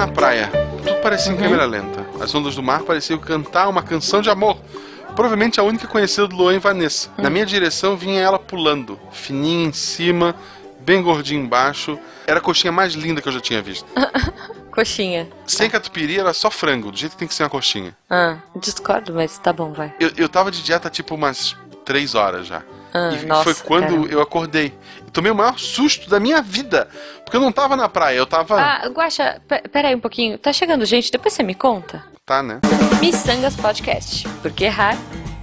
na praia. Tudo parecia em uhum. câmera lenta. As ondas do mar pareciam cantar uma canção de amor. Provavelmente a única conhecida do Luan e Vanessa. Na minha direção vinha ela pulando, fininha em cima, bem gordinha embaixo. Era a coxinha mais linda que eu já tinha visto. coxinha. Sem catupiry era só frango, do jeito que tem que ser uma coxinha. Ah, discordo, mas tá bom, vai. Eu, eu tava de dieta tipo umas três horas já. Ah, e nossa, foi quando eu acordei. Tomei o maior susto da minha vida. Porque eu não tava na praia, eu tava. Ah, Guaxa, peraí um pouquinho. Tá chegando gente, depois você me conta? Tá, né? Missangas Podcast. Porque errar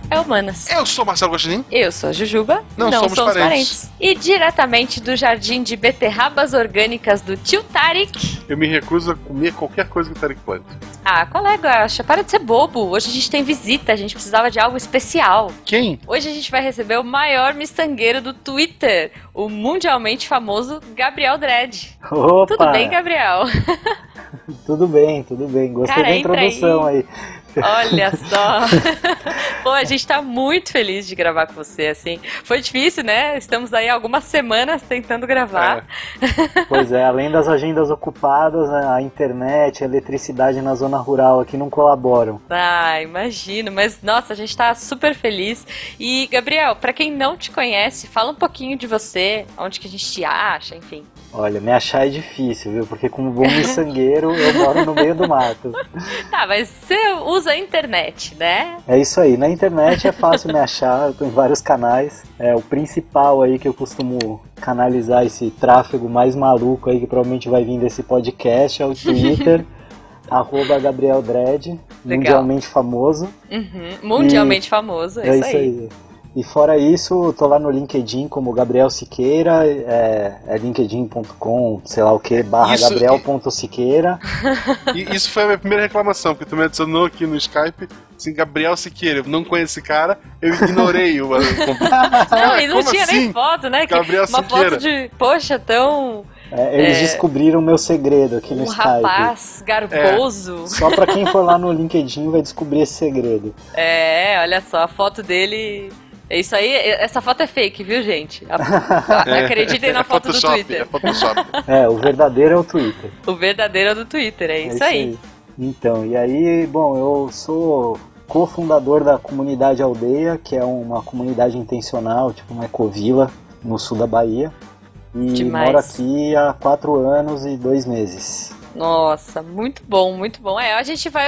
é humanas. Eu sou Marcelo Guaxinim. Eu sou a Jujuba. Não, não somos, somos parentes. parentes. E diretamente do jardim de beterrabas orgânicas do tio Tarik. Eu me recuso a comer qualquer coisa que o Tarik plante. Ah, colega, acha? Para de ser bobo. Hoje a gente tem visita, a gente precisava de algo especial. Quem? Hoje a gente vai receber o maior mistangueiro do Twitter, o mundialmente famoso Gabriel Dredd. Opa! Tudo bem, Gabriel? tudo bem, tudo bem. Gostei Cara, da introdução aí. aí. Olha só. Pô, a gente tá muito feliz de gravar com você, assim. Foi difícil, né? Estamos aí algumas semanas tentando gravar. É. Pois é, além das agendas ocupadas, né, a internet, a eletricidade na zona rural aqui não colaboram. Ah, imagino. Mas, nossa, a gente tá super feliz. E, Gabriel, para quem não te conhece, fala um pouquinho de você, onde que a gente te acha, enfim. Olha, me achar é difícil, viu? Porque como bom miçangueiro, eu moro no meio do mato. Tá, mas você usa a internet, né? É isso aí. Na internet é fácil me achar, eu tô em vários canais. É o principal aí que eu costumo canalizar esse tráfego mais maluco aí que provavelmente vai vir desse podcast é o Twitter. arroba Gabriel Dredd, mundialmente famoso. Uhum, mundialmente e famoso, é, é isso aí. aí. E fora isso, tô lá no LinkedIn como Gabriel Siqueira, é, é linkedin.com, sei lá o que, barra gabriel.siqueira. E isso foi a minha primeira reclamação, porque tu me adicionou aqui no Skype, assim, Gabriel Siqueira, eu não conheço esse cara, eu ignorei o... não, e não tinha assim? nem foto, né? Gabriel Uma Siqueira. foto de, poxa, tão... É, eles é, descobriram o meu segredo aqui no um Skype. Um rapaz garboso. É. Só pra quem for lá no LinkedIn vai descobrir esse segredo. É, olha só, a foto dele é isso aí, essa foto é fake, viu, gente? É, Acreditem na é foto Photoshop, do Twitter. É Photoshop. É, o verdadeiro é o Twitter. O verdadeiro é do Twitter, é, é isso, isso aí. aí. Então, e aí, bom, eu sou cofundador da comunidade Aldeia, que é uma comunidade intencional, tipo uma ecovila no sul da Bahia. E Demais. moro aqui há quatro anos e dois meses. Nossa, muito bom, muito bom. É, a gente vai,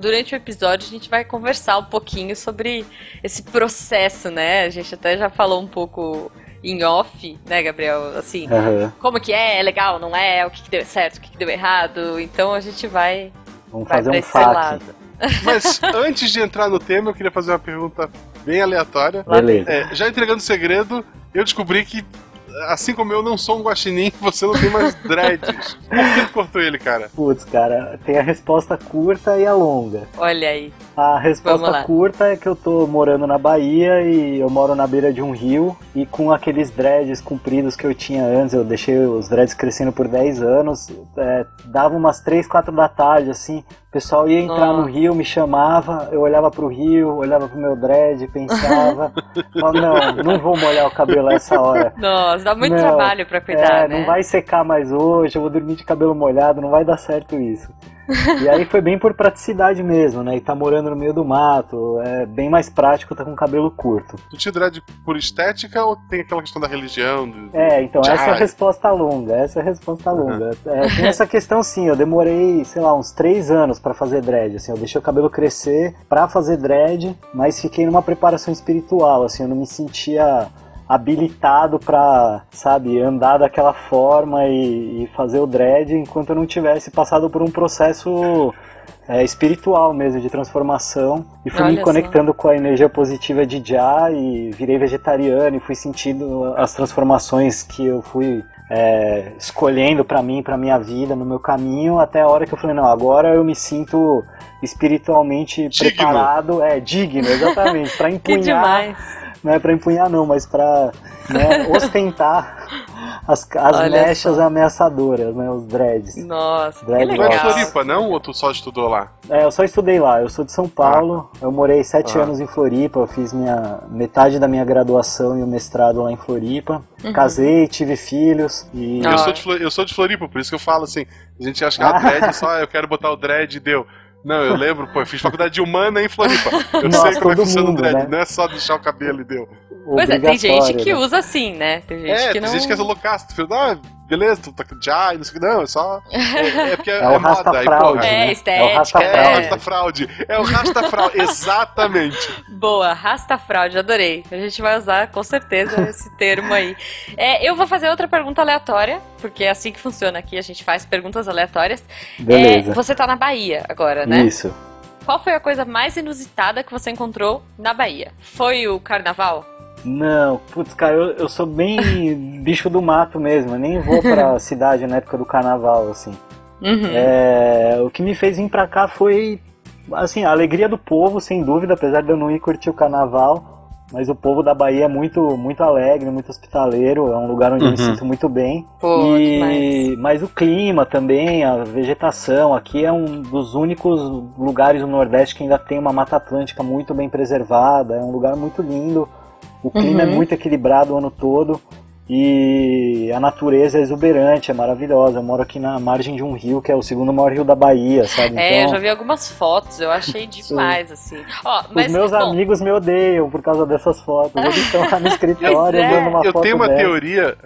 durante o episódio, a gente vai conversar um pouquinho sobre esse processo, né? A gente até já falou um pouco em off, né, Gabriel? Assim, uhum. como que é, é legal, não é, o que, que deu certo, o que, que, deu errado. Então a gente vai. Vamos vai fazer um fac. Mas antes de entrar no tema, eu queria fazer uma pergunta bem aleatória. Beleza. É, já entregando o segredo, eu descobri que assim como eu não sou um guaxinim, você não tem mais dreads. Por que cortou ele, cara? Putz, cara, tem a resposta curta e a longa. Olha aí. A resposta curta é que eu tô morando na Bahia e eu moro na beira de um rio e com aqueles dreads compridos que eu tinha antes, eu deixei os dreads crescendo por 10 anos, é, dava umas 3, 4 da tarde, assim, pessoal ia entrar Nossa. no rio, me chamava, eu olhava pro rio, olhava pro meu dread, pensava, falava, não, não vou molhar o cabelo a essa hora. Nossa, dá muito não, trabalho pra cuidar, é, né? Não vai secar mais hoje, eu vou dormir de cabelo molhado, não vai dar certo isso. E aí foi bem por praticidade mesmo, né? E tá morando no meio do mato, é bem mais prático tá com cabelo curto. Tu te dread por estética ou tem aquela questão da religião? Do... É, então essa é a resposta longa, essa é a resposta longa. Uhum. É, tem essa questão sim, eu demorei, sei lá, uns três anos para fazer dread, assim, eu deixei o cabelo crescer para fazer dread, mas fiquei numa preparação espiritual, assim, eu não me sentia habilitado para, sabe, andar daquela forma e, e, fazer o dread enquanto eu não tivesse passado por um processo é, espiritual mesmo de transformação e fui Olha me conectando só. com a energia positiva de Já e virei vegetariano e fui sentindo as transformações que eu fui é, escolhendo para mim, para minha vida, no meu caminho, até a hora que eu falei, não, agora eu me sinto espiritualmente digno. preparado, é digno, exatamente, para empunhar não é pra empunhar não, mas pra né, ostentar as, as mechas só. ameaçadoras, né? Os dreads. Nossa, Dread que legal. Não é Floripa, não? Ou tu só estudou lá? É, eu só estudei lá. Eu sou de São Paulo. Ah. Eu morei sete ah. anos em Floripa. Eu fiz minha metade da minha graduação e o mestrado lá em Floripa. Uhum. Casei, tive filhos e... Eu, sou de, eu sou de Floripa, por isso que eu falo assim. A gente acha que a dread só eu quero botar o dread e deu. Não, eu lembro, pô, eu fiz faculdade de humana em Floripa. Eu Nossa, sei como é que funciona o dread, né? não é só deixar o cabelo e deu. Pois é, tem gente que né? usa assim, né? Tem gente é, que não... tem gente que é loucaço. Tu ah, beleza, tu tá com jai, não sei o que, não, é só. É, é porque é, é, é moda. Aí, porra, é, estética. É o rasta fraude. É, o rasta fraude. É o rasta fraude, exatamente. Boa, rasta fraude, adorei. A gente vai usar com certeza esse termo aí. É, eu vou fazer outra pergunta aleatória, porque é assim que funciona aqui, a gente faz perguntas aleatórias. Beleza. É, você tá na Bahia agora, né? Isso. Qual foi a coisa mais inusitada que você encontrou na Bahia? Foi o carnaval? Não, putz, cara, eu, eu sou bem bicho do mato mesmo. Eu nem vou pra cidade na época do carnaval, assim. Uhum. É, o que me fez vir pra cá foi, assim, a alegria do povo, sem dúvida, apesar de eu não ir curtir o carnaval. Mas o povo da Bahia é muito, muito alegre, muito hospitaleiro, é um lugar onde uhum. eu me uhum. sinto muito bem. Pô, e, mas o clima também, a vegetação, aqui é um dos únicos lugares no Nordeste que ainda tem uma Mata Atlântica muito bem preservada, é um lugar muito lindo. O clima é uhum. é muito equilibrado o ano todo e a natureza é exuberante, é maravilhosa. Eu moro aqui na margem de um rio, que é o segundo maior rio da Bahia, sabe? É, então, eu já vi algumas fotos, eu achei demais, assim. Ó, mas, Os meus bom, amigos me odeiam por causa dessas fotos. Eles estão lá no escritório é. dando uma eu foto tenho uma dessa. teoria,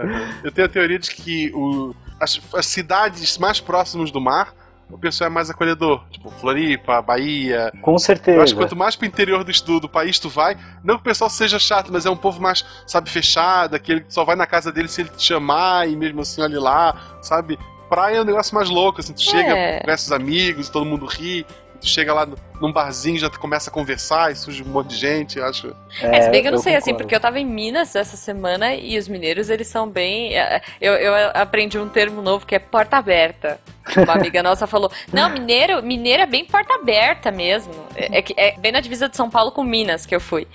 eu tenho a teoria de que o, as, as cidades mais próximas do mar o pessoal é mais acolhedor. Tipo, Floripa, Bahia. Com certeza. Eu acho que quanto mais pro interior do, do, do país tu vai, não que o pessoal seja chato, mas é um povo mais, sabe, fechado, aquele que só vai na casa dele se ele te chamar e mesmo assim olha lá, sabe? Praia é um negócio mais louco, assim, tu é. chega, conhece os amigos, todo mundo ri, tu chega lá num barzinho já começa a conversar e surge um monte de gente, acho. É, é se bem que eu não eu sei, assim, concordo. assim, porque eu tava em Minas essa semana e os mineiros, eles são bem. É, eu, eu aprendi um termo novo que é porta aberta. Uma amiga nossa falou: Não, mineiro, mineiro é bem porta aberta mesmo. É, é, é, bem na divisa de São Paulo com Minas que eu fui.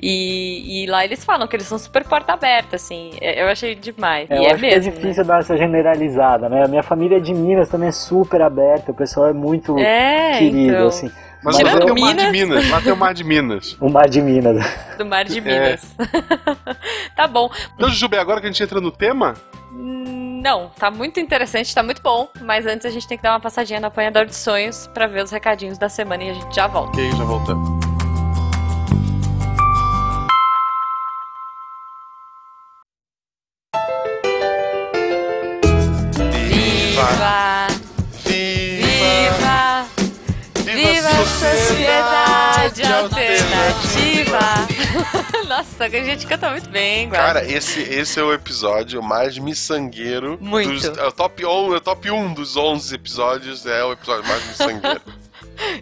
E, e lá eles falam que eles são super porta aberta, assim. É, eu achei demais. É, e é mesmo. é difícil né? dar essa generalizada, né? A minha família é de Minas também é super aberta, o pessoal é muito é, querido, então... assim. Mas lá tem o Mar de Minas. Lá tem o Mar de Minas. o Mar de Minas. Do Mar de Minas. É. tá bom. Então, Jujube, agora que a gente entra no tema? Não, tá muito interessante, tá muito bom. Mas antes a gente tem que dar uma passadinha no apanhador de sonhos para ver os recadinhos da semana e a gente já volta. Ok, já voltamos. Nossa, a gente canta muito bem, Guarda. Cara, esse, esse é o episódio mais miçangueiro. Muito. Dos, é, o top 1, é o top 1 dos 11 episódios, é o episódio mais miçangueiro.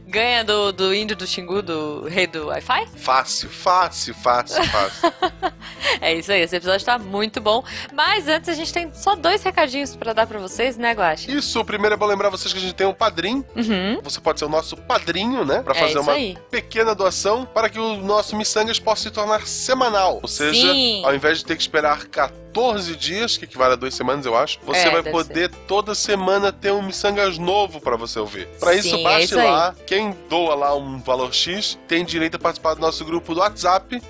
Ganha do, do índio do Xingu, do rei do Wi-Fi? Fácil, fácil, fácil, fácil. é isso aí, esse episódio tá muito bom. Mas antes a gente tem só dois recadinhos para dar para vocês, né, Guache? Isso, o primeiro é bom lembrar vocês que a gente tem um padrinho. Uhum. Você pode ser o nosso padrinho, né? Pra é fazer uma aí. pequena doação para que o nosso Missangas possa se tornar semanal. Ou seja, Sim. ao invés de ter que esperar 14 dias, que equivale a duas semanas, eu acho, você É, vai poder toda semana ter um Missangas novo para você ouvir. Para isso, Sim, é baixe isso lá. Quem doa lá um valor X tem direito a participar do nosso grupo do WhatsApp.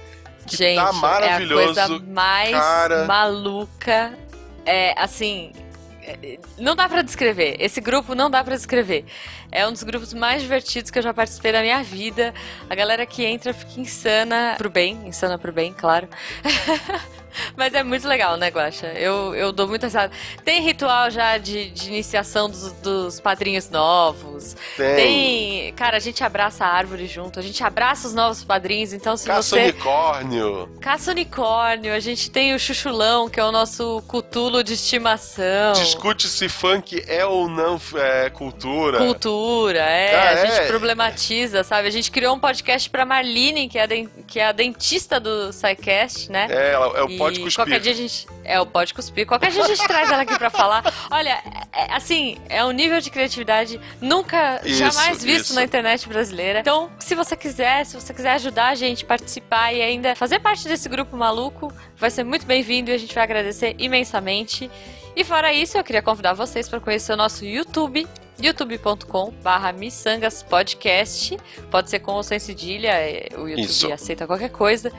Que Gente, tá maravilhoso. é a coisa mais cara. maluca. É, assim, é, não dá pra descrever. Esse grupo não dá pra descrever. É um dos grupos mais divertidos que eu já participei da minha vida. A galera que entra fica insana pro bem, insana pro bem, claro. Mas é muito legal, né, Guaxa? Eu, eu dou muita risada. Tem ritual já de, de iniciação dos, dos padrinhos novos. Tem. Tem. Cara, a gente abraça a árvore junto, a gente abraça os novos padrinhos. Então, se Caça você. unicórnio. Caça unicórnio, a gente tem o Chuchulão, que é o nosso cutulo de estimação. Discute se funk é ou não é, cultura. Cultura, é. Ah, a gente é. problematiza, sabe? A gente criou um podcast pra Marlene, que é a, den- que é a dentista do SciCast, né? É, ela- é o E pode cuspir. Qualquer dia a gente. É, o pode cuspir. Qualquer dia a gente traz ela aqui pra falar. Olha, é, assim, é um nível de criatividade nunca, Isso, jamais visto isso. na internet brasileira. Então, se você quiser, se você quiser ajudar a gente, participar e ainda fazer parte desse grupo maluco, vai ser muito bem-vindo e a gente vai agradecer imensamente. E fora isso, eu queria convidar vocês para conhecer o nosso YouTube, youtube.com barra miçangas podcast. Pode ser com ou sem cedilha, é, o YouTube Isso. aceita qualquer coisa.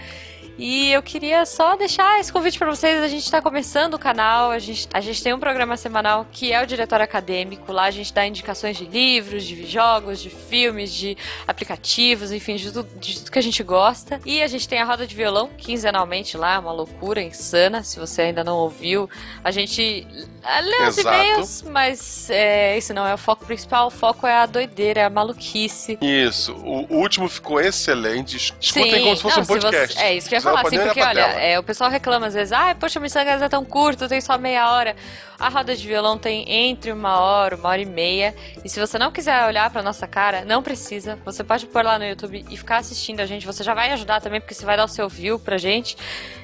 E eu queria só deixar esse convite para vocês. A gente está começando o canal, a gente, a gente tem um programa semanal que é o Diretório Acadêmico. Lá a gente dá indicações de livros, de jogos, de filmes, de aplicativos, enfim, de tudo, de tudo que a gente gosta. E a gente tem a roda de violão quinzenalmente lá, uma loucura insana. Se você ainda não ouviu, a gente ah, lê os e-mails, mas é, esse não é o foco principal. O foco é a doideira, é a maluquice. Isso. O, último ficou excelente. Escutem Sim, como se fosse não, um se você- podcast. é isso que eu ia Falar, pode assim, nem porque olha, tela. é, o pessoal reclama às vezes, ah, poxa, Missangas é tão curto, tem só meia hora. A roda de violão tem entre uma hora, uma hora e meia. E se você não quiser olhar pra nossa cara, não precisa. Você pode pôr lá no YouTube e ficar assistindo a gente. Você já vai ajudar também, porque você vai dar o seu view pra gente.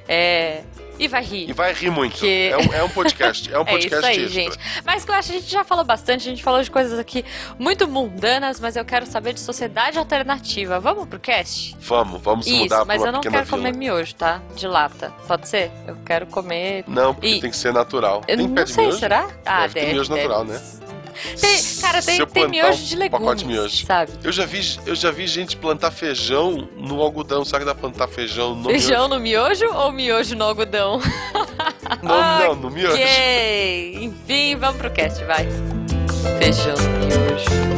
É, E vai rir. E vai rir muito. Que- É, um, é um podcast. É um É podcast isso aí, extra. gente. Mas que eu acho que a gente já falou bastante, a gente falou de coisas aqui muito mundanas, mas eu quero saber de sociedade alternativa. Vamos pro cast? Vamos, vamos Isso, mudar mas eu não quero comer vila. miojo, tá? De lata. Pode ser? Eu quero comer. Não, porque E- tem que ser natural. Eu tem não sei, miojo? será? Ah, Deve ter miojo natural, né? Tem, cara, tem, tem miojo um de legumes, pacote de miojo. sabe? Eu já, vi, eu já vi gente plantar feijão no algodão. Será que dá pra plantar feijão no Feijão no miojo ou miojo no algodão? miojo? Não, não, no miojo. Ok. Enfim, vamos pro cast, vai. Feijão no miojo.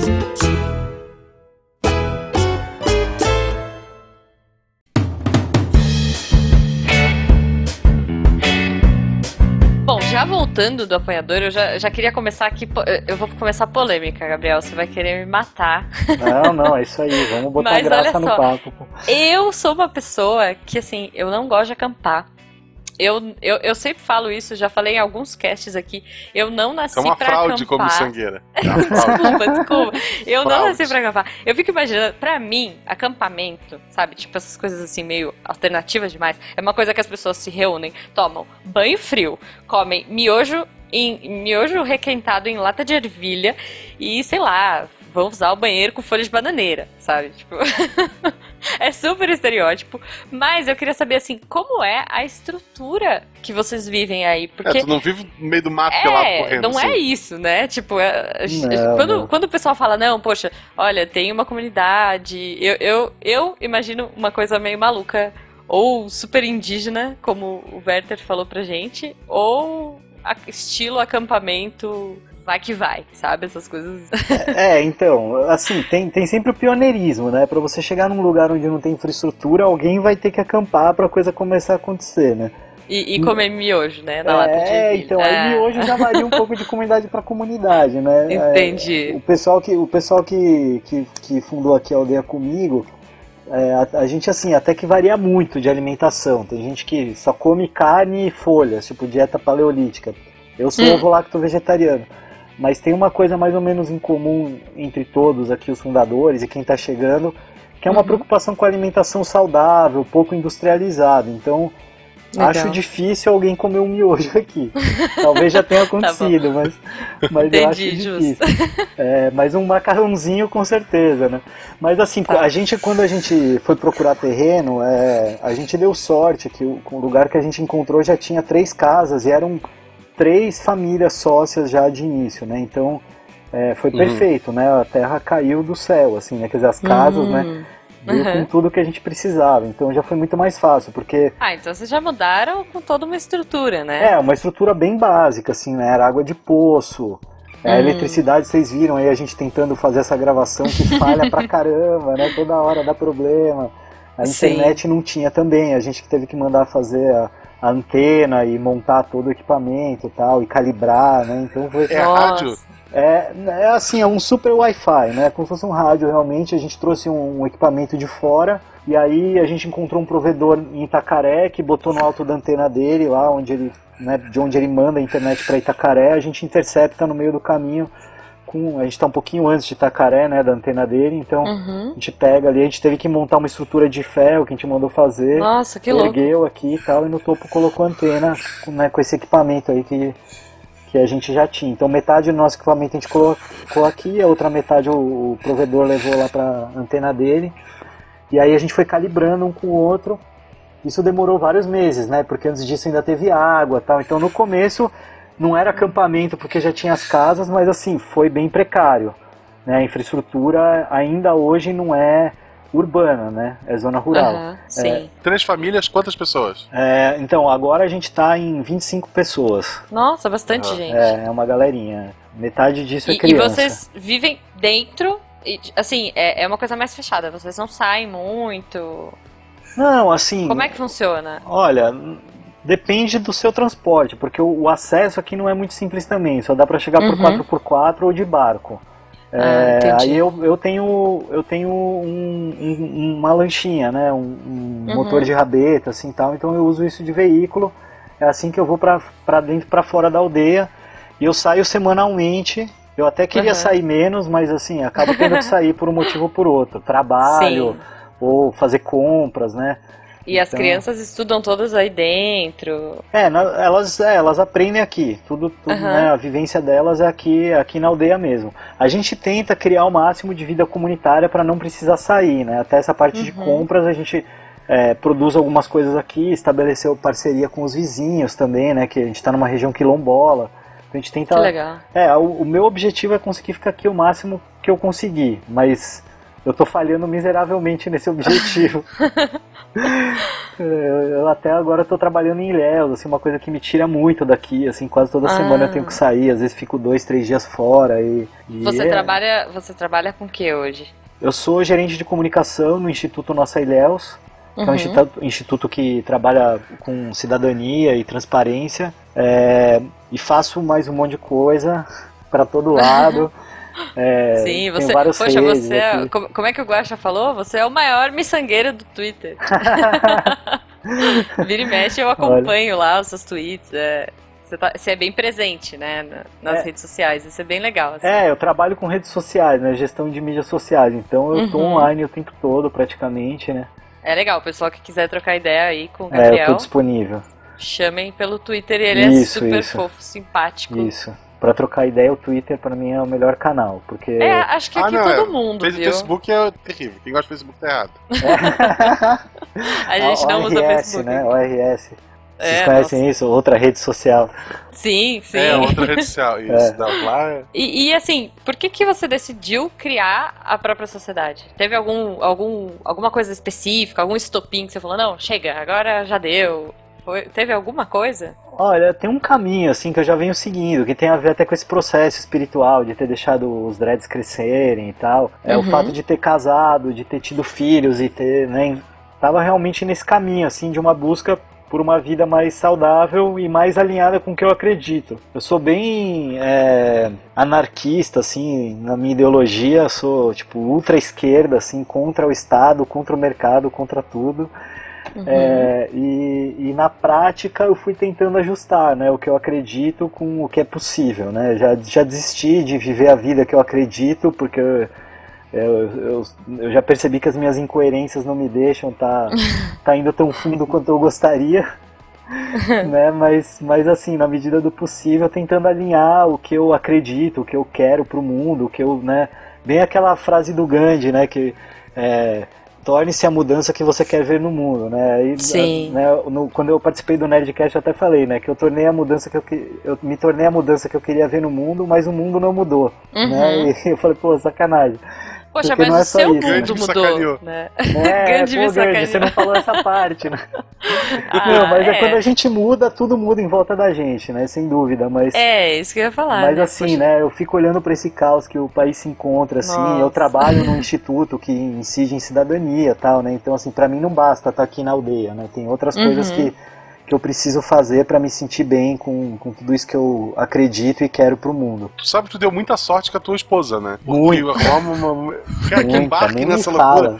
Já voltando do apanhador, eu já, já queria começar aqui. Eu vou começar polêmica, Gabriel. Você vai querer me matar. Não, não, é isso aí. Vamos botar Mas graça no papo. Eu sou uma pessoa que, assim, eu não gosto de acampar. Eu, eu, eu sempre falo isso, já falei em alguns casts aqui. Eu não nasci É uma pra fraude como acampar. sangueira. É. Desculpa, desculpa. Eu não Fraude. nasci pra acampar. Eu fico imaginando, pra mim, acampamento, sabe? Tipo, essas coisas assim, meio alternativas demais. É uma coisa que as pessoas se reúnem, tomam banho frio, comem miojo, em, miojo requentado em lata de ervilha e, sei lá, vão usar o banheiro com folha de bananeira, sabe? Tipo. é super estereótipo. Mas eu queria saber, assim, como é a estrutura que vocês vivem aí? Porque. É, tu não vive no meio do mato pelado É, correndo. não é assim. isso, né? Tipo, é- Não, quando, não. quando o pessoal fala, não, poxa, olha, tem uma comunidade. Eu, eu, eu imagino uma coisa meio maluca, ou super indígena, como o Werther falou pra gente, ou a- estilo acampamento. Vai que vai, sabe? Essas coisas. É, então, assim, tem, tem sempre o pioneirismo, né? Pra você chegar num lugar onde não tem infraestrutura, alguém vai ter que acampar pra coisa começar a acontecer, né? E, e comer miojo, né? Na lata de é, então, É, aí hoje já varia um pouco de comunidade pra comunidade, né? É, Entendi. o pessoal que, o pessoal que, que, que fundou aqui a aldeia comigo, é, a, a gente assim, até que varia muito de alimentação. Tem gente que só come carne e folhas, tipo dieta paleolítica. Eu sou Hum. ovo-lacto vegetariano. Mas tem uma coisa mais ou menos em comum entre todos aqui, os fundadores e quem está chegando, que é uma Uhum. preocupação com a alimentação saudável, pouco industrializada. Então, Legal. acho difícil alguém comer um miojo aqui. Talvez já tenha acontecido, mas, mas eu acho Tá Entendi, difícil. É, mas um macarrãozinho com certeza, né? Mas assim, Tá. a gente quando a gente foi procurar terreno, é, a gente deu sorte que o, o lugar que a gente encontrou já tinha três casas e eram três famílias sócias já de início, né? Então é, foi Uhum. perfeito, né? A terra caiu do céu, assim, né? Quer dizer, as casas, né? Hum. Veio Uhum. com tudo que a gente precisava. Então já foi muito mais fácil, porque Ah, então vocês já mudaram com toda uma estrutura, né? É, uma estrutura bem básica, assim, né? Era água de poço. É, A Hum. eletricidade, vocês viram aí a gente tentando fazer essa gravação que falha pra caramba, né? Toda hora dá problema. A Sim. internet não tinha também, a gente que teve que mandar fazer a, a antena e montar todo o equipamento e tal, e calibrar, né? Então foi. É rádio? É, é assim, é um super Wi-Fi, né? Como se fosse um rádio realmente. A gente trouxe um, um equipamento de fora e aí a gente encontrou um provedor em Itacaré que botou no alto da antena dele, lá onde ele, né, de onde ele manda a internet para Itacaré. A gente intercepta no meio do caminho. Com, a gente está um pouquinho antes de Itacaré, né, da antena dele. Então Uhum. a gente pega ali, a gente teve que montar uma estrutura de ferro que a gente mandou fazer. Nossa, que louco. ergueu aqui e tal, e no topo colocou a antena com, né, com esse equipamento aí que, que a gente já tinha. Então metade do nosso equipamento a gente colocou aqui, a outra metade o, o provedor levou lá para antena dele. E aí a gente foi calibrando um com o outro. Isso demorou vários meses, né? Porque antes disso ainda teve água, tal. Então no começo não era acampamento porque já tinha as casas, mas assim foi bem precário. Né? A infraestrutura ainda hoje não é urbana, né? É zona rural. Uhum, sim. É, Três famílias, quantas pessoas? É, então, agora a gente está em 25 pessoas. Nossa, bastante uhum. gente. É, é uma galerinha. Metade disso é criança. E vocês vivem dentro, assim, é, é uma coisa mais fechada, vocês não saem muito. Não, assim. Como é que funciona? Olha, depende do seu transporte, porque o, o acesso aqui não é muito simples também, só dá para chegar uhum. por 4x4 ou de barco. É, ah, aí eu, eu tenho, eu tenho um, um, uma lanchinha, né? Um, um uhum. motor de rabeta, assim tal. Então eu uso isso de veículo. É assim que eu vou para dentro, para fora da aldeia. E eu saio semanalmente. Eu até queria uhum. sair menos, mas assim, acabo tendo que sair por um motivo ou por outro. Trabalho, Sim. ou fazer compras, né? E então, as crianças estudam todas aí dentro. É, elas, é, elas aprendem aqui. Tudo, tudo uhum. né, a vivência delas é aqui, aqui na aldeia mesmo. A gente tenta criar o máximo de vida comunitária para não precisar sair, né? Até essa parte uhum. de compras a gente é, produz algumas coisas aqui, estabeleceu parceria com os vizinhos também, né? Que a gente está numa região quilombola. A gente tenta. Que legal. É, o, o meu objetivo é conseguir ficar aqui o máximo que eu conseguir, mas eu tô falhando miseravelmente nesse objetivo. eu, até agora estou trabalhando em Ilhéus, assim, uma coisa que me tira muito daqui, assim, quase toda ah. semana eu tenho que sair, às vezes fico dois, três dias fora e... e você, é... trabalha, você trabalha com o que hoje? Eu sou gerente de comunicação no Instituto Nossa Ilhéus, que uhum. é um instituto, instituto, que trabalha com cidadania e transparência, é, e faço mais um monte de coisa para todo lado. É, Sim, você. Poxa, você é, como, como, é que o Guaxa falou? Você é o maior miçangueiro do Twitter. Vira e mexe, eu acompanho Olha. lá os seus tweets. É, você, tá, você, é bem presente, né, nas é, redes sociais. Isso é bem legal. Assim. É, eu trabalho com redes sociais, né? Gestão de mídias sociais. Então eu uhum. tô online o tempo todo, praticamente, né? É legal, o pessoal que quiser trocar ideia aí com o Gabriel. É, eu tô disponível. Chamem pelo Twitter, ele é isso, é super isso. fofo, simpático. Isso para trocar ideia, o Twitter para mim é o melhor canal, porque... É, acho que aqui ah, não, todo é. mundo, viu? Facebook é terrível, quem gosta de Facebook tá errado. É. a gente não usa Facebook. né? ORS. Vocês é, conhecem nossa. isso? Outra rede social. Sim, sim. É, outra rede social, isso. É. lá... E, e, assim, por que, que você decidiu criar a própria sociedade? Teve algum, algum, alguma coisa específica, algum estopim que você falou, não, chega, agora já deu, foi, teve alguma coisa? Olha, tem um caminho assim que eu já venho seguindo, que tem a ver até com esse processo espiritual de ter deixado os dreads crescerem e tal. É uhum. o fato de ter casado, de ter tido filhos e ter, né, tava realmente nesse caminho assim de uma busca por uma vida mais saudável e mais alinhada com o que eu acredito. Eu sou bem é, anarquista, assim, na minha ideologia, sou tipo ultra esquerda, assim, contra o Estado, contra o mercado, contra tudo. Uhum. É, e, e, na prática eu fui tentando ajustar né, o que eu acredito com o que é possível. Né? Já, já desisti de viver a vida que eu acredito, porque eu, eu, eu, eu já percebi que as minhas incoerências não me deixam tá, tá indo tão fundo quanto eu gostaria. né? Mas, mas assim, na medida do possível, tentando alinhar o que eu acredito, o que eu quero pro mundo, o que eu, né? Bem aquela frase do Gandhi, né? Que é, torne-se a mudança que você quer ver no mundo, né? E, Sim. Né, no, quando eu participei do Nerdcast eu até falei, né, que eu tornei a mudança que eu, eu me tornei a mudança que eu queria ver no mundo, mas o mundo não mudou, uhum. né? E eu falei, pô, sacanagem. Poxa, mas é o seu isso, mundo mudou, né? É, Gandhi pô, Gandhi, você não falou essa parte, né? Ah, não, mas é. é. quando a gente muda, tudo muda em volta da gente, né? Sem dúvida, mas... É, isso que eu ia falar. Mas né? assim, Poxa. né, eu fico olhando para esse caos que o país se encontra, assim, Nossa. eu trabalho num instituto que incide em cidadania tal, né? Então, assim, para mim não basta estar tá aqui na aldeia, né? Tem outras uhum. coisas que que eu preciso fazer para me sentir bem com, com tudo isso que eu acredito e quero pro mundo. Tu sabe que tu deu muita sorte com a tua esposa, né? Muito. Arruma uma... Cara, que embarque nessa loucura.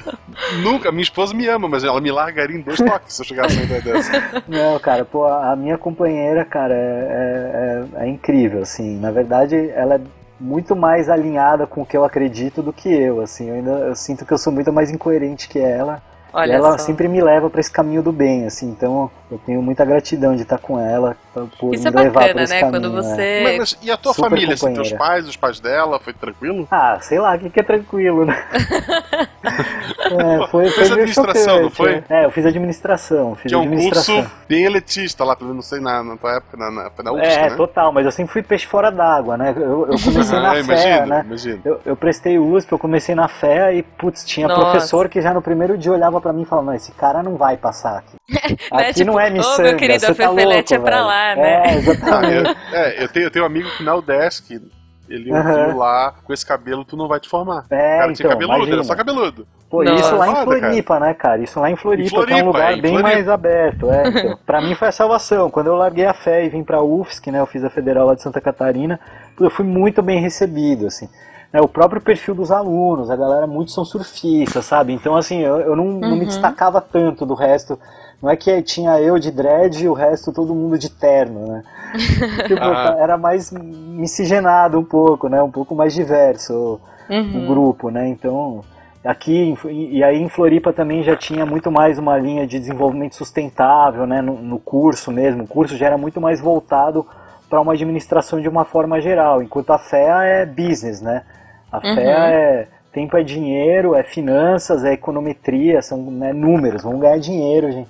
Nunca, minha esposa me ama, mas ela me largaria em dois toques se eu chegasse uma ideia dessa. Não, cara, pô, a minha companheira, cara, é, é, é incrível, assim. Na verdade, ela é muito mais alinhada com o que eu acredito do que eu, assim. Eu ainda eu sinto que eu sou muito mais incoerente que ela. Olha e ela só. sempre me leva para esse caminho do bem, assim. Então, eu tenho muita gratidão de estar com ela por Isso é bacana, né? caminho, Quando né? você. Mas, mas e a tua Super família, assim, teus pais, os pais dela, foi tranquilo? Ah, sei lá, o que, que é tranquilo, né? é, foi, Fez foi meio administração, não foi? né? É, eu fiz administração, fiz Que é um curso bem elitista lá, não sei, na, na tua época, na, na, na UFSC, É, né? total, mas eu sempre fui peixe fora d'água, né? Eu, eu comecei na Ah, fé, imagino, né? imagino. Eu, eu prestei USP, eu comecei na fé e, putz, tinha Nossa. professor que já no primeiro dia olhava pra mim e falava, não, esse cara não vai passar aqui. Aqui Né, tipo, não é "Ô, miçanga, meu querido, você a tá Fefelete louco, é pra velho." lá, É, né? Ah, exatamente. eu, é, eu tenho, eu tenho um amigo que na UDESC, ele ouviu lá, com esse cabelo tu não vai te formar. É, o cara tinha então, cabeludo, imagina. era só cabeludo. Pô, Nossa. isso lá em Floripa, né, cara? Isso lá em Floripa, Em que é um Floripa, lugar é, em bem Floripa. mais aberto. É, então, pra mim foi a salvação. Quando eu larguei a fé e vim pra UFSC, né, eu fiz a Federal lá de Santa Catarina, eu fui muito bem recebido, assim. Né, o próprio perfil dos alunos, a galera muitos são surfistas, sabe? Então, assim, eu, eu não, não me destacava tanto do resto. Não é que tinha eu de dread e o resto todo mundo de terno, né? Tipo, Ah. era mais miscigenado um pouco, né? Um pouco mais diverso o Uhum. grupo, né? Então, aqui e aí em Floripa também já tinha muito mais uma linha de desenvolvimento sustentável, né? No, no curso mesmo, o curso já era muito mais voltado para uma administração de uma forma geral, enquanto a FEA é business, né? A Uhum. FEA é tempo é dinheiro, é finanças, é econometria, são né, números, vamos ganhar dinheiro, gente.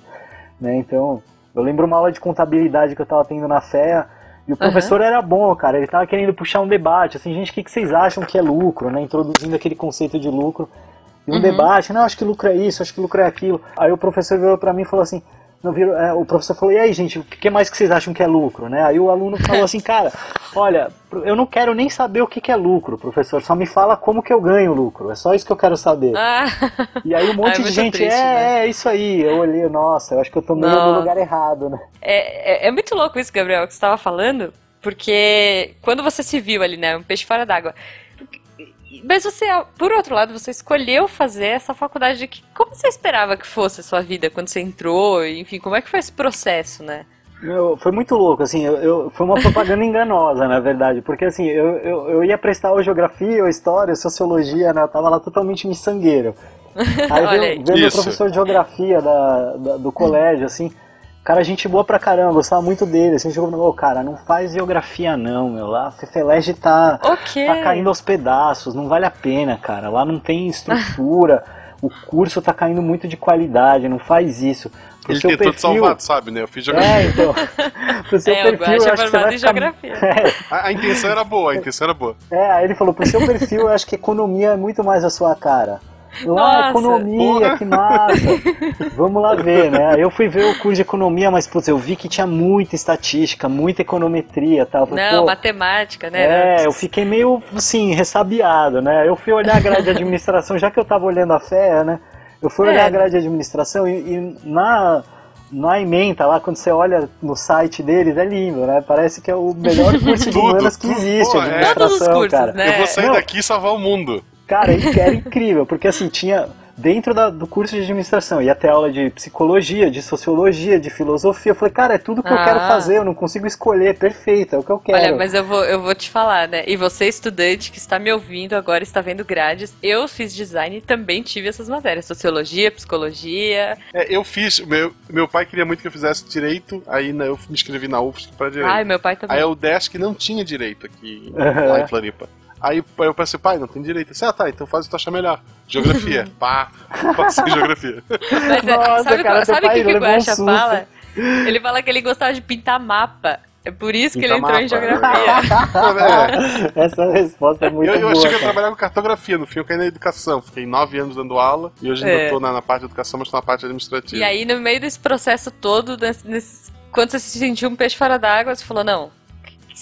Né? Então, eu lembro uma aula de contabilidade que eu estava tendo na FEA, e o professor era bom, cara, ele tava querendo puxar um debate, assim, gente, o que, que vocês acham que é lucro, né? Introduzindo aquele conceito de lucro. E um Uhum. debate, não, acho que lucro é isso, acho que lucro é aquilo. Aí o professor virou pra mim e falou assim, não, virou, é, o professor falou, e aí, gente, o que mais que vocês acham que é lucro, né? Aí o aluno falou assim, cara, olha, eu não quero nem saber o que, que é lucro, professor, só me fala como que eu ganho lucro, é só isso que eu quero saber. Ah, E aí um monte é de gente, triste, é, né? é, isso aí. Eu olhei, nossa, eu acho que eu tô meio no lugar errado, né? é, é, é muito louco isso, Gabriel, que você estava falando, porque quando você se viu ali, né, um peixe fora d'água. Mas você, por outro lado, você escolheu fazer essa faculdade de que. Como você esperava que fosse a sua vida quando você entrou? Enfim, como é que foi esse processo, né? Eu- foi muito louco, assim, eu, eu- foi uma propaganda enganosa, na verdade, porque assim, eu, eu, eu ia prestar ou geografia, ou história, ou sociologia, né, eu tava lá totalmente miçangueiro. Aí veio, aí. veio meu professor de geografia da, da- do colégio, assim, cara, gente boa pra caramba, eu gostava muito dele, assim, chegou e falou, "Ô, cara, não faz geografia não, meu, lá a Fefelege tá, Ok. tá caindo aos pedaços, não vale a pena, cara. Lá não tem estrutura, o curso tá caindo muito de qualidade, não faz isso. Pro Ele seu tentou te perfil. salvar, tu sabe, né? Eu fiz geografia. É, então. Pro seu É, o perfil, eu é acho que você vai em ficar... geografia. A, a intenção era boa, a intenção era boa. É, aí ele falou, pro seu perfil, eu acho que economia é muito mais a sua cara. Ah, Nossa. economia, Porra. que massa. Vamos lá ver, né? Eu fui ver o curso de economia, mas, putz, eu vi que tinha muita estatística, muita econometria e tal. Falei, Não, pô, matemática, né? É, eu fiquei meio, assim, ressabiado, né? Eu fui olhar a grade de administração, já que eu tava olhando a fé, né? Eu fui olhar É. a grade de administração e, e na, na ementa lá, quando você olha no site deles, é lindo, né? Parece que é o melhor curso de humanas que existe, pô, é. administração, Todos os cursos, cara. né? Eu vou sair Não. daqui e salvar o mundo. Cara, isso era incrível, porque assim, tinha dentro da- do curso de administração, ia ter aula de psicologia, de sociologia, de filosofia. Eu falei, cara, é tudo que eu Ah. quero fazer, eu não consigo escolher, perfeito, é o que eu quero. Olha, mas eu vou, eu vou te falar, né? E você, estudante que está me ouvindo agora, está vendo grades, eu fiz design e também tive essas matérias. Sociologia, psicologia. É, eu fiz, meu, meu pai queria muito que eu fizesse direito, aí né, eu me inscrevi na UFSC para direito. Ai, meu pai também. Aí o Desk não tinha direito aqui, lá em Floripa. Aí eu pensei, pai, não tem direito. Eu disse, ah, tá, então faz o que tu achar melhor. Geografia. Pá, passei em geografia. Mas é, Nossa, sabe, cara, sabe o que, que o levou um fala? Ele fala que ele gostava de pintar mapa. É por isso que ele Pintar entrou em mapa. geografia. É, Essa resposta é muito eu, eu boa. achei que eu trabalhava com cartografia, no fim eu caí na educação. Fiquei nove anos dando aula e hoje ainda É. tô na, na parte de educação, mas tô na parte administrativa. e aí, no meio desse processo todo, nesse- nesse- quando você se sentiu um peixe fora d'água, você falou, não.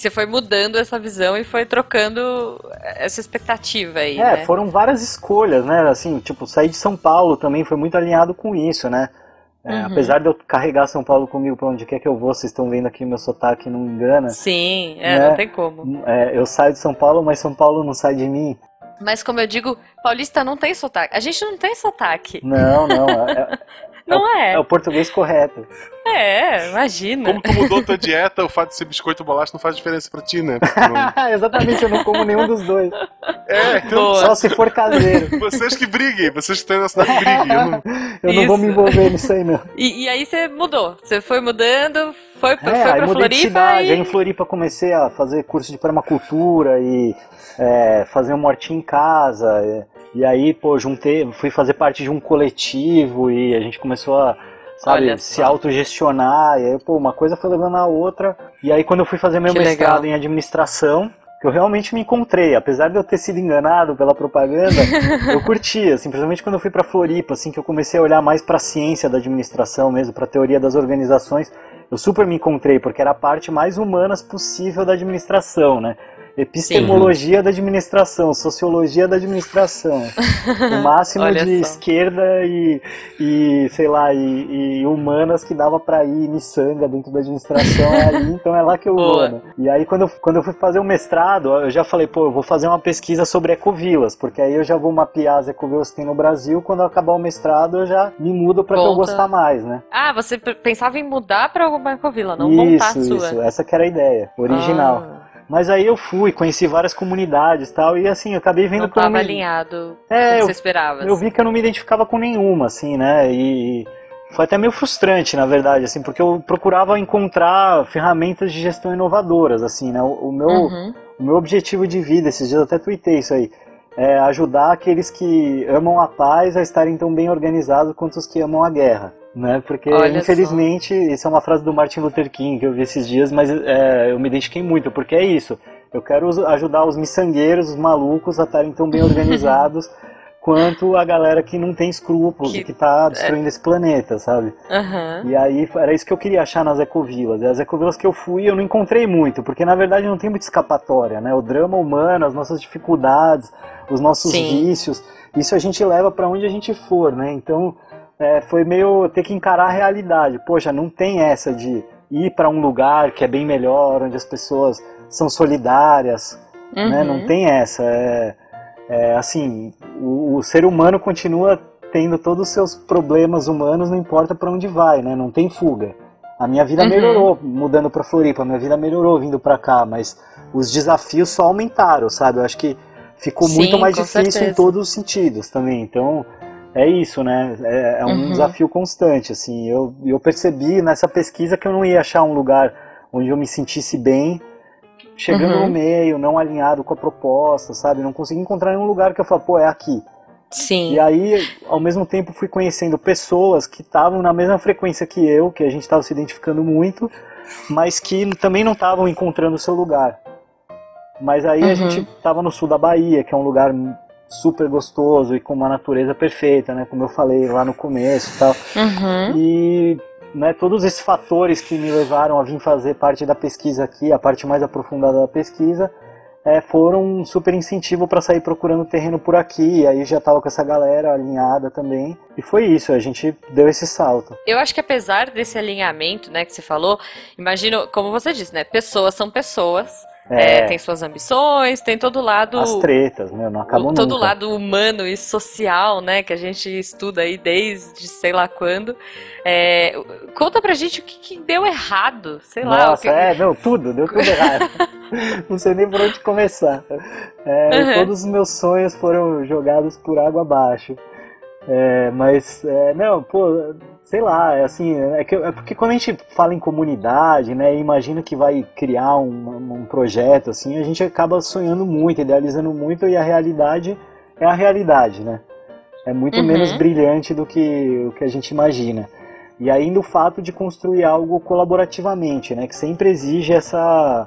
Você foi mudando essa visão e foi trocando essa expectativa aí, É, né? foram várias escolhas, né? Assim, tipo, sair de São Paulo também foi muito alinhado com isso, né? É, Uhum. Apesar de eu carregar São Paulo comigo pra onde quer que eu vou, vocês estão vendo aqui meu sotaque, não me engana. Sim, é, Né? não tem como. É, eu saio de São Paulo, mas São Paulo não sai de mim. Mas como eu digo, paulista não tem sotaque. A gente não tem sotaque. Não, não. é- é- Não é. É o português correto. É, imagina. Como tu mudou tua dieta, o fato de ser biscoito ou bolacha não faz diferença pra ti, né? Não- Exatamente, eu não como nenhum dos dois. É, então. Só se for caseiro. vocês que briguem, vocês que estão na cidade briguem. Eu não... Eu não vou me envolver nisso aí, não. E, e aí você mudou. Você foi mudando, foi, pra- É, foi pra mudei de Floripa cidade. e... Aí em Floripa comecei a fazer curso de permacultura e é, fazer um hortinho em casa. E, aí, pô, juntei, fui fazer parte de um coletivo e a gente começou a, sabe, Olha se só. autogestionar. E aí, pô, uma coisa foi levando a outra. E aí, quando eu fui fazer meu Que mestrado legal. em administração, que eu realmente me encontrei, apesar de eu ter sido enganado pela propaganda, eu curti, assim, principalmente quando eu fui para Floripa, assim, que eu comecei a olhar mais para a ciência da administração mesmo, para a teoria das organizações, eu super me encontrei, porque era a parte mais humanas possível da administração, né? Epistemologia da administração, sociologia da administração, o máximo de só. esquerda e, e sei lá, e, e humanas que dava pra ir miçanga dentro da administração é ali, então é lá que eu vou, né? E aí quando eu, quando eu fui fazer o mestrado, eu já falei, pô, eu vou fazer uma pesquisa sobre ecovilas, porque aí eu já vou mapear as ecovilas que tem no Brasil, quando eu acabar o mestrado eu já me mudo pra que eu gostar mais, né? Ah, você pensava em mudar pra alguma ecovila, não montar a isso, sua. isso, essa que era a ideia, original. Ah, Mas aí eu fui, conheci várias comunidades tal, e assim, eu acabei vendo não que eu não tava me... alinhado É, com o que eu- você esperava. eu vi que eu não me identificava com nenhuma, assim, né? E foi até meio frustrante, na verdade, assim, porque eu procurava encontrar ferramentas de gestão inovadoras, assim, né? O, o meu, Uhum. o meu objetivo de vida, esses dias eu até tuitei isso aí, é ajudar aqueles que amam a paz a estarem tão bem organizados quanto os que amam a guerra. Né? Porque, Olha infelizmente, isso é uma frase do Martin Luther King que eu vi esses dias, mas é, eu me identifiquei muito, porque é isso. Eu quero ajudar os miçangueiros, os malucos, a estarem tão bem organizados quanto a galera que não tem escrúpulos Que- e que tá destruindo esse planeta, sabe? Aham. E aí era isso que eu queria achar nas ecovilas. E as ecovilas que eu fui eu não encontrei muito, porque na verdade não tem muita escapatória, né? O drama humano, as nossas dificuldades, os nossos Sim. vícios, isso a gente leva para onde a gente for, né? Então é, foi meio ter que encarar a realidade. Poxa, não tem essa de ir para um lugar que é bem melhor, onde as pessoas são solidárias, né? Uhum. Não tem essa. É, é, assim, o, o ser humano continua tendo todos os seus problemas humanos, não importa para onde vai, né? Não tem fuga. A minha vida Uhum. melhorou mudando para Floripa, a minha vida melhorou vindo para cá, mas os desafios só aumentaram, sabe? Eu acho que ficou Sim, muito mais difícil em certeza. todos os sentidos também. Então, é isso, né? É, é um Uhum. desafio constante, assim. Eu, eu percebi nessa pesquisa que eu não ia achar um lugar onde eu me sentisse bem, chegando Uhum. no meio, não alinhado com a proposta, sabe? Não consegui encontrar nenhum lugar que eu falo, pô, é aqui. Sim. E aí, ao mesmo tempo, fui conhecendo pessoas que estavam na mesma frequência que eu, que a gente estava se identificando muito, mas que também não estavam encontrando o seu lugar. Mas aí Uhum. a gente estava no sul da Bahia, que é um lugar super gostoso e com uma natureza perfeita, né? Como eu falei lá no começo e tal. Uhum. E né, todos esses fatores que me levaram a vir fazer parte da pesquisa aqui, a parte mais aprofundada da pesquisa, é, foram um super incentivo para sair procurando terreno por aqui. E aí já estava com essa galera alinhada também. E foi isso, a gente deu esse salto. Eu acho que apesar desse alinhamento, né, que você falou, imagino, como você disse, né, pessoas são pessoas, É, é, tem suas ambições, tem todo o lado, as tretas, né? Não acabam o- todo o lado humano e social, né, que a gente estuda aí desde sei lá quando. É, conta pra gente o que, que deu errado, sei lá. o Nossa, que- é, não, tudo, deu tudo errado. não sei nem por onde começar. Uhum. Todos os meus sonhos foram jogados por água abaixo. É, mas, é, não, pô, sei lá, é assim, é, que, é porque quando a gente fala em comunidade, né, e imagina que vai criar um, um projeto, assim, a gente acaba sonhando muito, idealizando muito, e a realidade é a realidade, né? É muito Uhum. menos brilhante do que o que a gente imagina. E ainda o fato de construir algo colaborativamente, né? Que sempre exige essa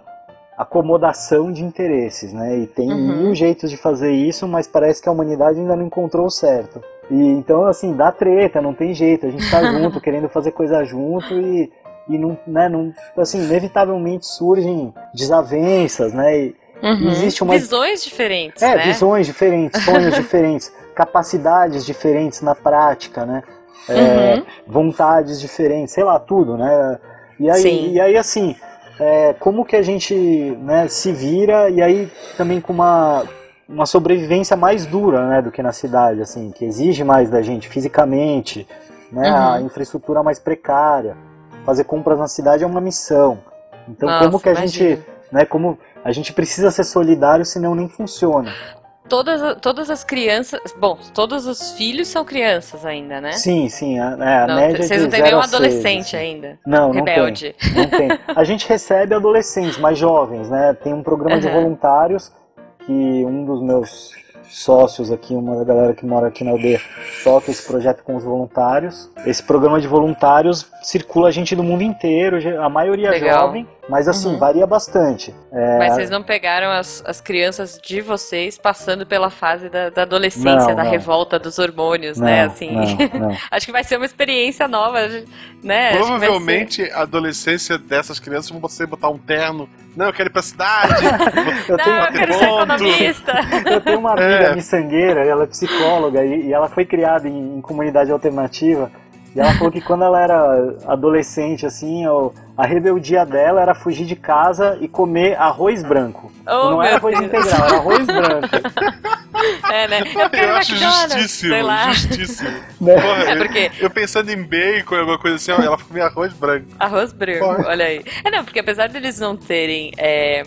acomodação de interesses, né? E tem Uhum. mil jeitos de fazer isso, mas parece que a humanidade ainda não encontrou o certo. E então, assim, dá treta, não tem jeito. A gente tá junto, querendo fazer coisa junto e, e não, né, não, assim, inevitavelmente surgem desavenças, né? E, Uhum. existe uma- Visões diferentes, é, né? visões diferentes, sonhos diferentes, capacidades diferentes na prática, né? É, Uhum. vontades diferentes, sei lá, tudo, né? E aí, Sim. e aí assim, é, como que a gente né, se vira e aí também com uma, uma sobrevivência mais dura, né, do que na cidade, assim, que exige mais da gente fisicamente, né? Uhum. A infraestrutura mais precária. Fazer compras na cidade é uma missão. Então, Nossa, como que a imagino. gente, né? Como a gente precisa ser solidário, senão nem funciona. Todas, todas as crianças. Bom, todos os filhos são crianças ainda, né? Sim, sim. A, é, a Não, média vocês de não têm nenhum adolescente assim. ainda. Não, não Rebelde. tem. Não tem. A gente recebe adolescentes mais jovens, né? Tem um programa de Aham. voluntários que um dos meus sócios aqui, uma da galera que mora aqui na aldeia, toca esse projeto com os voluntários. Esse programa de voluntários circula gente do mundo inteiro, a maioria Legal. jovem, mas assim, Uhum. varia bastante. É, Mas vocês não pegaram as, as crianças de vocês passando pela fase da, da adolescência, Não, da não. revolta dos hormônios, não, né? Assim. não, não. Acho que vai ser uma experiência nova, né? Ser- Provavelmente a adolescência dessas crianças vão você botar um terno. Não, eu quero ir pra cidade. Eu Não, tenho, eu quero ser economista. Eu tenho uma amiga É. miçangueira, ela é psicóloga e, e ela foi criada em, em comunidade alternativa. E ela falou que quando ela era adolescente, assim, o- a rebeldia dela era fugir de casa e comer arroz branco. Oh, não era arroz Deus. integral, era arroz branco. É, né? Eu eu acho McDonald's, justíssimo, sei lá. justíssimo. Né? Porra, É eu- porque eu pensando em bacon, alguma coisa assim, ela comia arroz branco. arroz branco, Pode. olha aí. É, não, porque apesar deles não terem, é,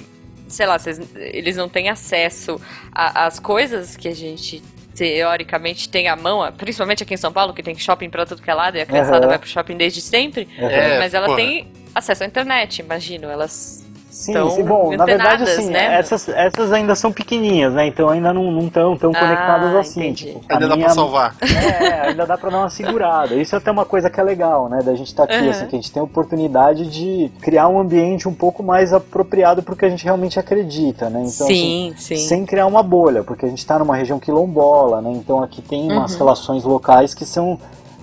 sei lá, eles não têm acesso às coisas que a gente teoricamente tem à mão, principalmente aqui em São Paulo, que tem shopping pra tudo que é lado e a criançada Aham. vai pro shopping desde sempre, É, mas elas porra. têm acesso à internet, imagino, elas Sim, Tão sim, bom, na verdade, assim, né? essas, essas ainda são pequenininhas, né? Então ainda não estão tão, tão Ah, conectadas assim. Tipo, Ainda dá minha- pra salvar. É, ainda dá pra dar uma segurada. Isso é até uma coisa que é legal, né? Da gente estar aqui, Uhum. assim, que a gente tem a oportunidade de criar um ambiente um pouco mais apropriado pro que a gente realmente acredita, né? Então, sim, assim, sim. sem criar uma bolha, porque a gente está numa região quilombola, né? Então aqui tem umas Uhum. relações locais que são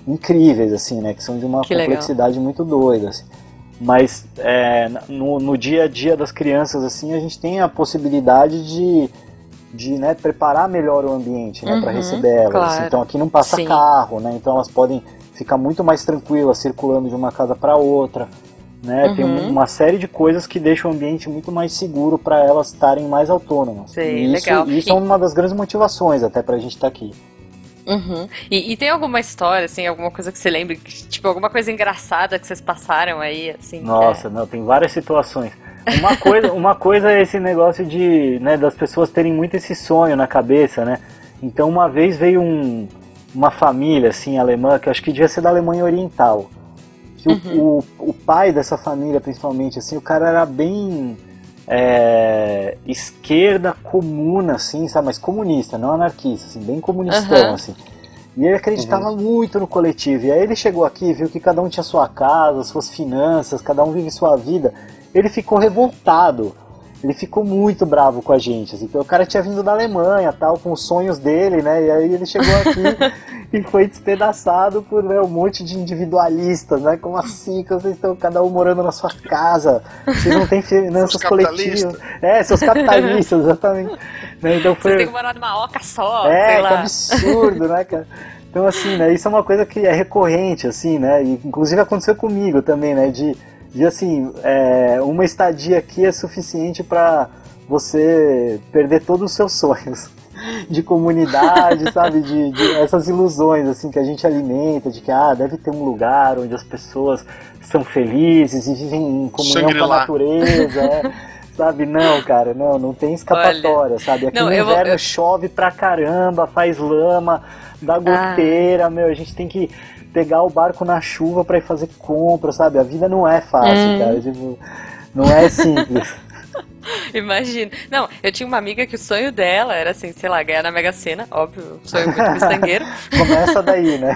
incríveis, assim, né? Que são de uma Que legal. complexidade muito doida, assim. Mas é, no, no dia a dia das crianças, assim, a gente tem a possibilidade de, de né, preparar melhor o ambiente, né? Para Uhum, receber elas. claro. Então aqui não passa Sim. carro, né? Então elas podem ficar muito mais tranquilas circulando de uma casa para outra. Né? Tem Uhum. uma série de coisas que deixam o ambiente muito mais seguro para elas estarem mais autônomas. Sei, e isso, legal. isso E- é uma das grandes motivações até pra gente estar aqui. Uhum. E, e tem alguma história, assim, alguma coisa que você lembre, tipo, alguma coisa engraçada que vocês passaram aí, assim? que Nossa, não, tem várias situações. Uma coisa, uma coisa é esse negócio de, né, das pessoas terem muito esse sonho na cabeça, né? Então uma vez veio um, uma família assim alemã, que eu acho que devia ser da Alemanha Oriental. Que o- Uhum. o, o pai dessa família, principalmente, assim, o cara era bem é, esquerda comuna, assim, sabe? Mas comunista, não anarquista, assim, bem comunistão, Aham. assim. E ele acreditava muito no coletivo. E aí ele chegou aqui e viu que cada um tinha sua casa, suas finanças, cada um vive sua vida. Ele ficou revoltado. Ele ficou muito bravo com a gente. Assim. Então, o cara tinha vindo da Alemanha, tal, com os sonhos dele, né? E aí ele chegou aqui e foi despedaçado por né, um monte de individualistas, né? Como assim que vocês estão cada um morando na sua casa? Vocês não têm finanças Seus coletivas. É, seus capitalistas, exatamente. Né, Então Vocês foi, têm que morar numa oca só, é, sei que lá. absurdo, né, cara? Então, assim, né, isso é uma coisa que é recorrente, assim, né, e inclusive aconteceu comigo também, né, de, de assim, é, uma estadia aqui é suficiente para você perder todos os seus sonhos de comunidade, sabe, de, de essas ilusões, assim, que a gente alimenta, de que, ah, deve ter um lugar onde as pessoas são felizes e vivem em comunhão com a natureza, é. Sabe, não, cara, não, não tem escapatória, sabe? Aqui não, no inverno eu- chove pra caramba, faz lama, dá goteira, meu, a gente tem que pegar o barco na chuva pra ir fazer compra, sabe? A vida não é fácil, Hum. cara, tipo, não é simples. Imagina. Não, eu tinha uma amiga que o sonho dela era assim, sei lá, ganhar na Mega Sena, óbvio, sonho muito miçangueiro. Começa daí, né?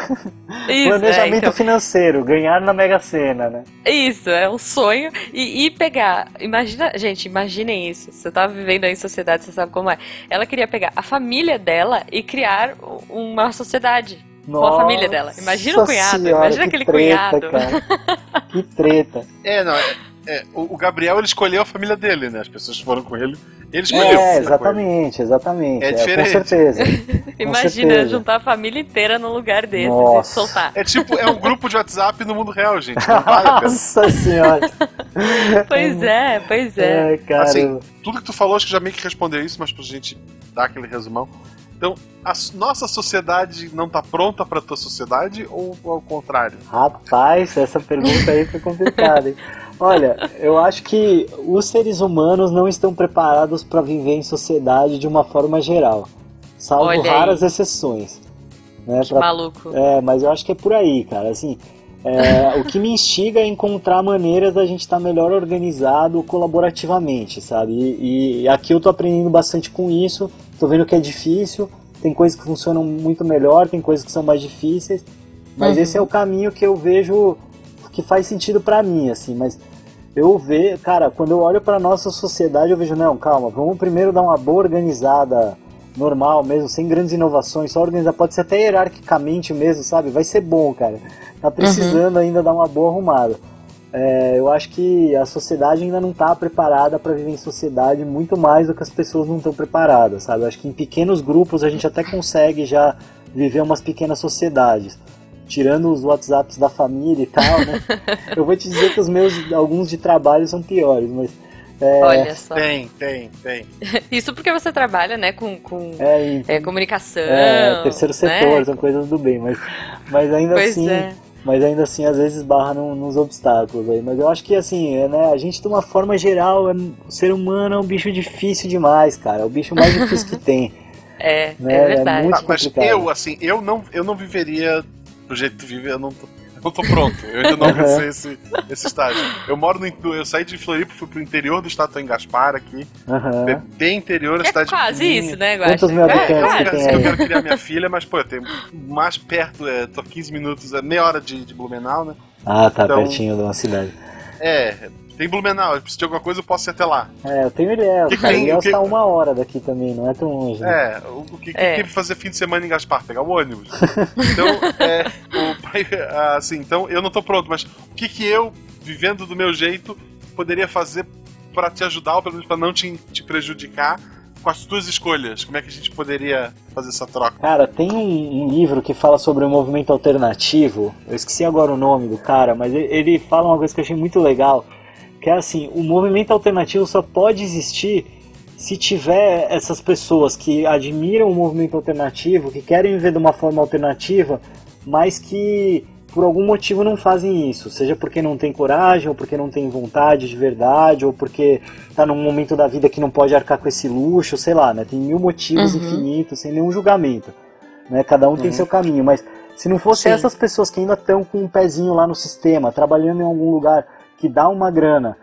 Isso, é, Planejamento então, financeiro, ganhar na Mega Sena, né? isso, é um sonho. E, e pegar, imagina, gente, imaginem isso. Você tá vivendo aí em sociedade, você sabe como é. Ela queria pegar a família dela e criar uma sociedade. Com a família dela. Imagina o Nossa cunhado, senhora, imagina que aquele treta, cunhado. Cara. Que treta. É, não, é, é, o, Gabriel ele escolheu a família dele, né? As pessoas foram com ele. Ele escolheu. É, com ele. exatamente, exatamente. É É, com diferente. certeza. Imagina certeza. juntar a família inteira num lugar Nossa. e soltar. É tipo, é um grupo de WhatsApp no mundo real, gente. Nossa senhora. Pois é, pois é. Ai, cara. Assim, Tudo que tu falou, acho que já meio que respondeu isso, mas pra gente dar aquele resumão. Então, a nossa sociedade não está pronta para a tua sociedade ou ao contrário? Rapaz, essa pergunta aí foi complicada, hein? Olha, eu acho que os seres humanos não estão preparados para viver em sociedade de uma forma geral, salvo raras exceções. Né, que pra... maluco. É, mas eu acho que é por aí, cara. Assim, é, o que me instiga é encontrar maneiras da gente estar tá melhor organizado colaborativamente, sabe? E, e, aqui eu tô aprendendo bastante com isso, tô vendo que é difícil, tem coisas que funcionam muito melhor, tem coisas que são mais difíceis, mas uhum. esse é o caminho que eu vejo que faz sentido para mim, assim, mas eu vejo, cara, quando eu olho para nossa sociedade, eu vejo, não, calma, vamos primeiro dar uma boa organizada normal mesmo, sem grandes inovações, só organizar, pode ser até hierarquicamente mesmo, sabe? Vai ser bom, cara. Tá precisando uhum. ainda dar uma boa arrumada. É, eu acho que a sociedade ainda não está preparada para viver em sociedade muito mais do que as pessoas não estão preparadas, sabe? Eu acho que em pequenos grupos a gente até consegue já viver umas pequenas sociedades. Tirando os WhatsApps da família e tal, né? eu vou te dizer que os meus, alguns de trabalho são piores, mas é, Olha só. Tem, tem, tem. Isso porque você trabalha, né, com, com é, é, comunicação. É, terceiro né? setor, são coisas do bem, mas, mas ainda pois assim. É. Mas ainda assim, às vezes barra num, nos obstáculos aí. Mas eu acho que assim, é, né, a gente de uma forma geral, é, o ser humano é um bicho difícil demais, cara. É o bicho mais difícil que tem. É, né? é verdade. É muito ah, mas eu, assim, eu não, eu não viveria do jeito que tu vive, eu não tô não tô pronto. Eu ainda não alcancei esse, esse estágio. Eu moro no. Eu saí de Floripa, fui pro interior do estado, tô em Gaspar aqui. Uhum. Bem interior, a é cidade. Quase isso, né, Guaxa? Quantos mil habitantes é, que tem aí? Eu quero criar minha filha, mas, pô, eu tenho mais perto, é, tô 15 minutos, é meia hora de, de Blumenau, né? Ah, tá então, pertinho de uma cidade. É, tem Blumenau, se precisar de alguma coisa eu posso ir até lá. É, eu tenho Ilhéus, que. Tem, Ilhéus que... tá uma hora daqui também, não é tão longe. Né? É, o, o que, é. que fazer fim de semana em Gaspar? Pegar o ônibus. então, é, o, assim, então eu não tô pronto, mas o que que eu, vivendo do meu jeito, poderia fazer para te ajudar, ou pelo menos pra não te, te prejudicar com as tuas escolhas? Como é que a gente poderia fazer essa troca? Cara, tem um, um, livro que fala sobre o movimento alternativo. Eu esqueci agora o nome do cara, mas ele, ele fala uma coisa que eu achei muito legal que é assim, o movimento alternativo só pode existir se tiver essas pessoas que admiram o movimento alternativo, que querem viver de uma forma alternativa, mas que por algum motivo não fazem isso, seja porque não tem coragem, ou porque não tem vontade de verdade, ou porque está num momento da vida que não pode arcar com esse luxo, sei lá, né? Tem mil motivos uhum. infinitos, sem nenhum julgamento. Né? Cada um uhum. tem seu caminho, mas se não fosse Sim. essas pessoas que ainda estão com um pezinho lá no sistema, trabalhando em algum lugar que dá uma grana.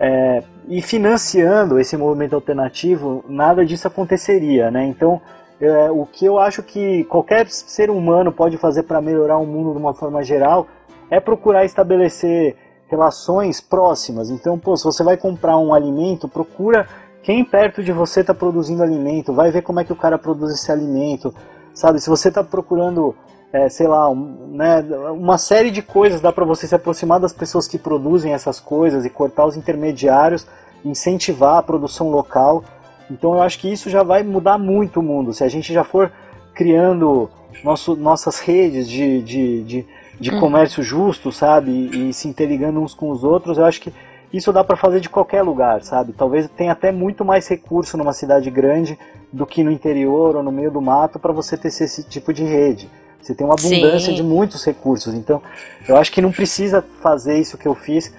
É, e financiando esse movimento alternativo, nada disso aconteceria, né? Então, é, o que eu acho que qualquer ser humano pode fazer para melhorar o mundo de uma forma geral é procurar estabelecer relações próximas. Então, pô, se você vai comprar um alimento, procura quem perto de você está produzindo alimento, vai ver como é que o cara produz esse alimento, sabe? Se você está procurando é, sei lá, um, né, uma série de coisas dá para você se aproximar das pessoas que produzem essas coisas e cortar os intermediários, incentivar a produção local. Então eu acho que isso já vai mudar muito o mundo. Se a gente já for criando nosso, nossas redes de, de, de, de hum. comércio justo, sabe, e, e se interligando uns com os outros, eu acho que isso dá para fazer de qualquer lugar, sabe? Talvez tenha até muito mais recurso numa cidade grande do que no interior ou no meio do mato para você ter esse tipo de rede. Você tem uma abundância Sim. de muitos recursos. Então, eu acho que não precisa fazer isso que eu fiz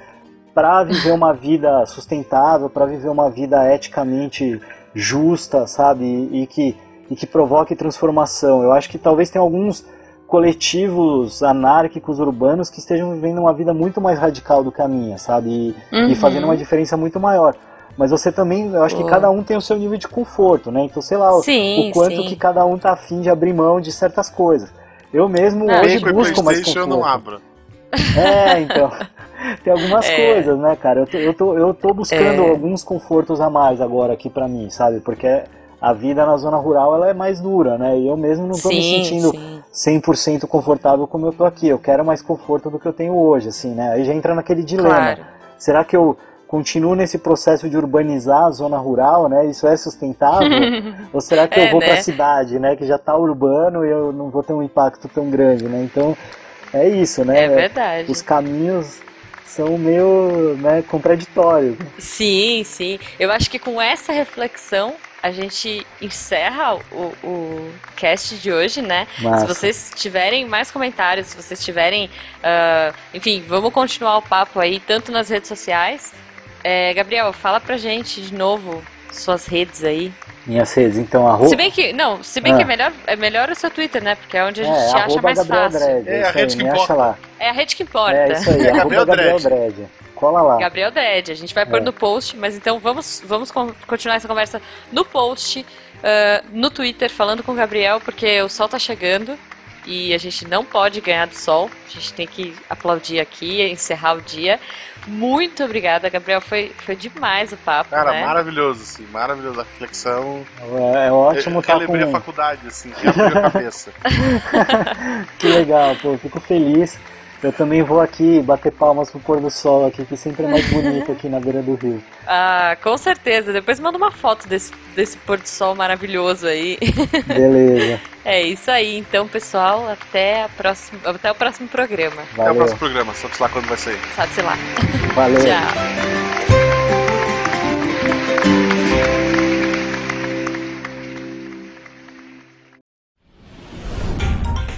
para viver uma vida sustentável, para viver uma vida eticamente justa, sabe? E, e, que, e que provoque transformação. Eu acho que talvez tenha alguns coletivos anárquicos urbanos que estejam vivendo uma vida muito mais radical do que a minha, sabe? E, uhum. e fazendo uma diferença muito maior. Mas você também, eu acho que cada um tem o seu nível de conforto, né? Então, sei lá, sim, o, o quanto sim. que cada um tá afim de abrir mão de certas coisas. Eu mesmo ah, hoje busco mais conforto. eu não abro. É, então. Tem algumas é. coisas, né, cara? Eu tô, eu tô, eu tô buscando é. alguns confortos a mais agora aqui para mim, sabe? Porque a vida na zona rural ela é mais dura, né? E eu mesmo não tô sim, me sentindo sim. 100% confortável como eu tô aqui. Eu quero mais conforto do que eu tenho hoje, assim, né? Aí já entra naquele dilema. Claro. Será que eu continuo nesse processo de urbanizar a zona rural, né? Isso é sustentável? Ou será que é, eu vou né? para a cidade, né? Que já está urbano e eu não vou ter um impacto tão grande, né? Então é isso, né? É verdade. Os caminhos são meio né, contraditórios. Sim, sim. Eu acho que com essa reflexão a gente encerra o, o cast de hoje, né? Massa. Se vocês tiverem mais comentários, se vocês tiverem. uh, enfim, vamos continuar o papo aí, tanto nas redes sociais. É, Gabriel, fala pra gente de novo suas redes aí. Minhas redes, então, arroba. Se bem que. Não, se bem Ah. que é melhor, é melhor o seu Twitter, né? Porque é onde a gente é, acha arroba mais Gabriel fácil. Dredd, É, é a aí, rede que acha importa. lá. É a rede que importa. É isso aí, Gabriel arroba Gabriel Dredd. Dredd. Cola lá. Gabriel Dredd. A gente vai pôr É. no post, mas então vamos, vamos con- continuar essa conversa no post, ah, no Twitter, falando com o Gabriel, porque o sol tá chegando e a gente não pode ganhar do sol. A gente tem que aplaudir aqui, encerrar o dia. Muito obrigada, Gabriel. Foi, foi demais o papo, Cara, né? maravilhoso, assim, maravilhoso. A reflexão. É, é ótimo eu estar relembrei com... a faculdade, assim, abriu a cabeça. Que legal, pô, fico feliz. Eu também vou aqui bater palmas pro pôr do sol aqui, que sempre é mais bonito aqui na beira do rio. Ah, com certeza. Depois manda uma foto desse, desse pôr do sol maravilhoso aí. Beleza, É isso aí, então, pessoal. Até, a próxima, até o próximo programa. Até o valeu, próximo programa, sabe lá quando vai sair. Sabe-se lá. valeu. Tchau.